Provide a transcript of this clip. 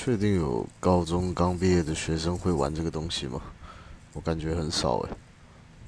确定有高中刚毕业的学生会玩这个东西吗？我感觉很少诶。